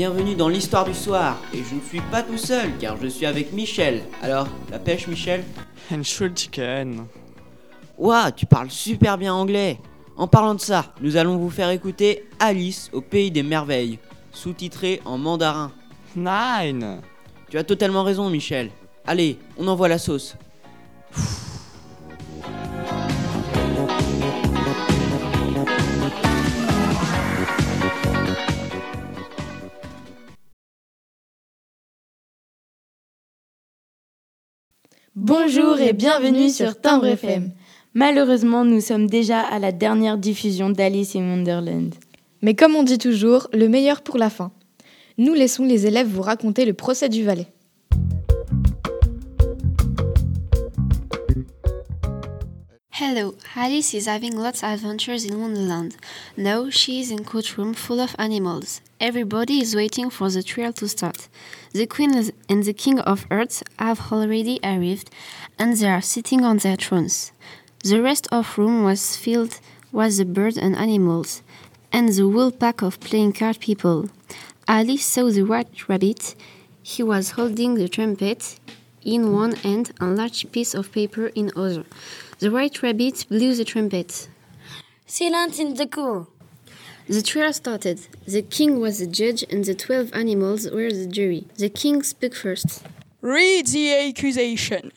Bienvenue dans l'histoire du soir. Et je ne suis pas tout seul, car je suis avec Michel. Alors, la pêche, Michel Entschuldigen. Ouah, tu parles super bien anglais. En parlant de ça, nous allons vous faire écouter Alice au pays des merveilles, sous-titré en mandarin. Nein. Tu as totalement raison, Michel. Allez, on envoie la sauce. Bonjour et bienvenue sur Timbre FM. Malheureusement, nous sommes déjà à la dernière diffusion d'Alice in Wonderland. Mais comme on dit toujours, le meilleur pour la fin. Nous laissons les élèves vous raconter le procès du valet. Hello, Alice is having lots of adventures in Wonderland. Now she is in courtroom full of animals. Everybody is waiting for the trial to start. The Queen and the King of Earth have already arrived, and they are sitting on their thrones. The rest of room was filled with the birds and animals, and the whole pack of playing card people. Alice saw the white rabbit. He was holding the trumpet in one hand and a large piece of paper in other. The white rabbit blew the trumpet. Silence in the court. The trial started. The king was the judge and the twelve animals were the jury. The king spoke first. Read the accusation.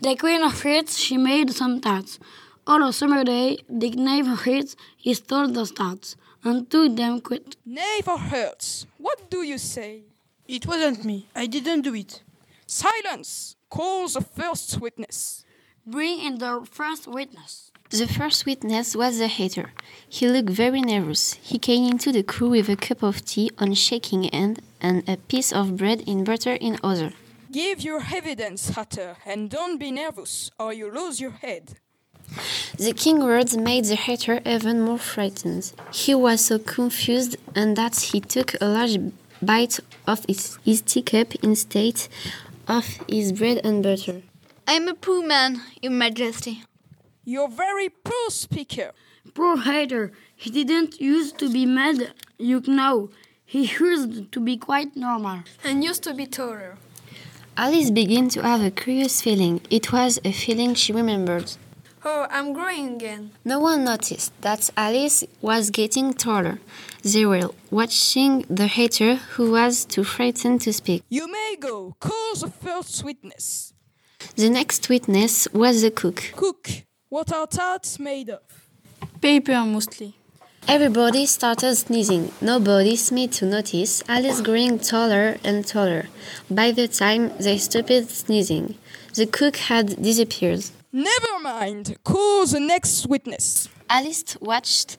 The queen of hearts, she made some tarts. On a summer day, the knave of hearts, he stole the tarts and took them quit. Knave of hearts, what do you say? It wasn't me. I didn't do it. Silence! Call the first witness. Bring in the first witness. The first witness was the hater. He looked very nervous. He came into the crew with a cup of tea on shaking hand and a piece of bread in butter in other. Give your evidence, Hatter, and don't be nervous, or you lose your head. The king words made the hater even more frightened. He was so confused and that he took a large bite of his, his teacup instead of his bread and butter. I'm a poor man, Your Majesty. You're very poor speaker. Poor hater. He didn't used to be mad, you know. He used to be quite normal. And used to be taller. Alice began to have a curious feeling. It was a feeling she remembered. Oh, I'm growing again. No one noticed that Alice was getting taller. They were watching the hater who was too frightened to speak. You may go. Call the first witness. The next witness was the cook. Cook, what are tarts made of? Paper mostly. Everybody started sneezing. Nobody seemed to notice Alice growing taller and taller. By the time they stopped sneezing, the cook had disappeared. Never mind. Call the next witness. Alice watched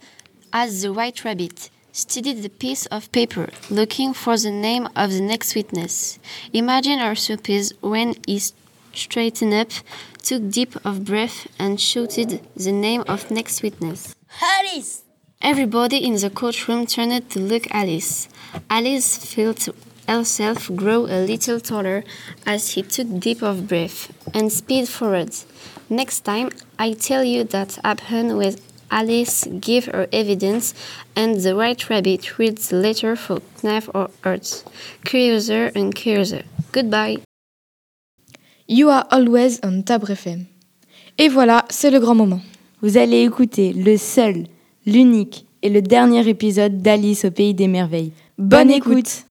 as the white rabbit studied the piece of paper, looking for the name of the next witness. Imagine her surprise when he straightened up, took deep of breath, and shouted the name of next witness. Alice! Everybody in the courtroom turned to look Alice. Alice felt herself grow a little taller as he took deep of breath and speed forward. Next time, I tell you that happened with Alice give her evidence and the white rabbit reads the letter for Knave or Earth. Curiouser and curiouser. Goodbye. You are always on Tabre FM. Et voilà, c'est le grand moment. Vous allez écouter le seul, l'unique et le dernier épisode d'Alice au pays des merveilles. Bonne, écoute.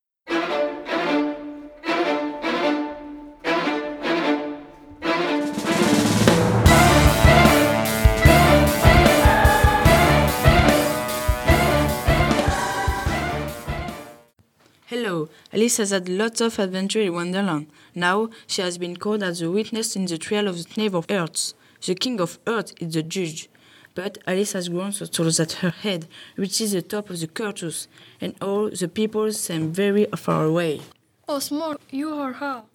Alice has had lots of adventure in Wonderland. Now she has been called as a witness in the trial of the Knave of Earth. The King of Earth is the judge. But Alice has grown so tall that her head reaches the top of the courthouse, and all the people seem very far away. Oh, small, you are how?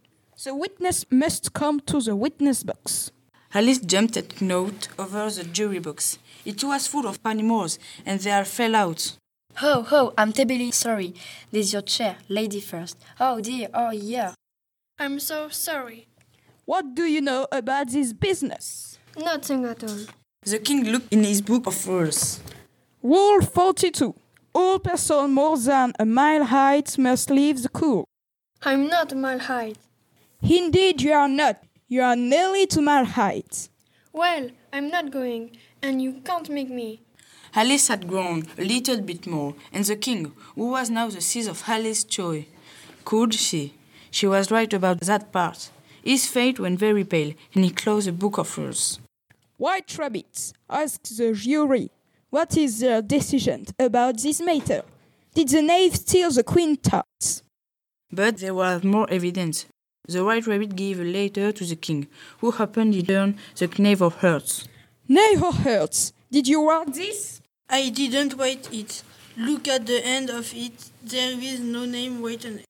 The witness must come to the witness box. Alice jumped at note over the jury box. It was full of animals, and they all fell out. Oh, oh, I'm terribly sorry. There's your chair, lady first. Oh dear, oh yeah. I'm so sorry. What do you know about this business? Nothing at all. The king looked in his book of rules. Rule 42. All person more than a mile height must leave the court. I'm not a mile height. Indeed, you are not. You are nearly to mile height. Well, I'm not going, and you can't make me. Alice had grown a little bit more, and the king, who was now the seat of Alice's joy, could see. She was right about that part. His face went very pale, and he closed the book of rules. White Rabbit asked the jury, What is their decision about this matter? Did the knave steal the queen tarts? But there was more evidence. The White Rabbit gave a letter to the king, who happened to turn the knave of hearts. Knave of hearts, did you write this? I didn't write it. Look at the end of it. There is no name written.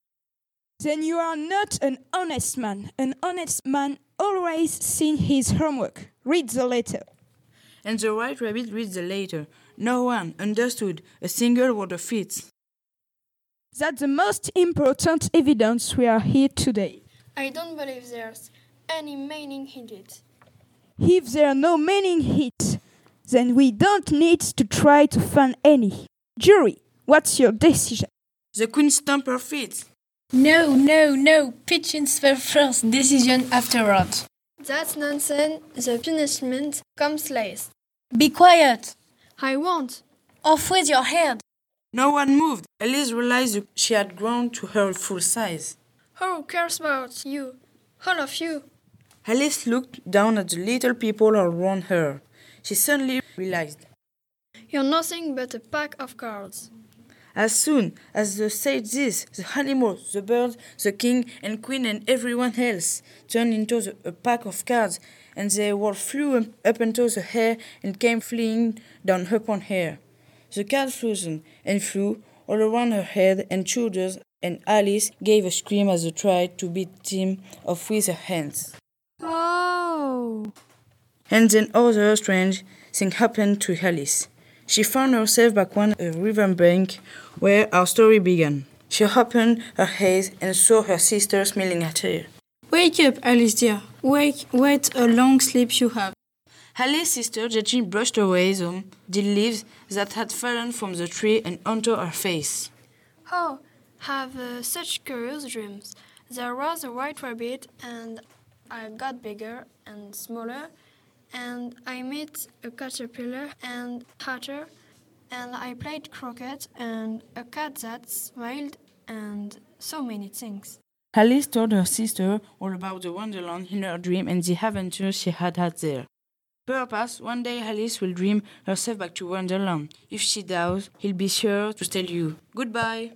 Then you are not an honest man. An honest man always seen his homework. Read the letter. And the White Rabbit read the letter. No one understood a single word of it. That's the most important evidence we are here today. I don't believe there's any meaning in it. If there are no meaning hit, then we don't need to try to find any. Jury, what's your decision? The queen stamped her feet. No, no, no. Pigeons were first. Decision afterwards. That's nonsense. The punishment comes last. Be quiet. I won't. Off with your head. No one moved. Alice realized she had grown to her full size. Who cares about you? All of you. Alice looked down at the little people around her. She suddenly realized. You're nothing but a pack of cards. As soon as they said this, the animals, the birds, the king and queen, and everyone else turned into the, a pack of cards, and they all flew up into the air and came fleeing down upon her. The cards flew and flew all around her head and shoulders, and Alice gave a scream as they tried to beat them off with her hands. And then other strange thing happened to Alice. She found herself back on a river bank where our story began. She opened her eyes and saw her sister smiling at her. Wake up, Alice dear. Wake, what a long sleep you have. Alice's sister gently brushed away some dead leaves that had fallen from the tree and onto her face. Oh, have uh, such curious dreams. There was a white rabbit, and I got bigger and smaller, and I met a caterpillar and hatter, and I played croquet and a cat that smiled, and so many things. Alice told her sister all about the wonderland in her dream and the adventures she had had there. Perhaps one day Alice will dream herself back to Wonderland. If she does, he'll be sure to tell you. Goodbye.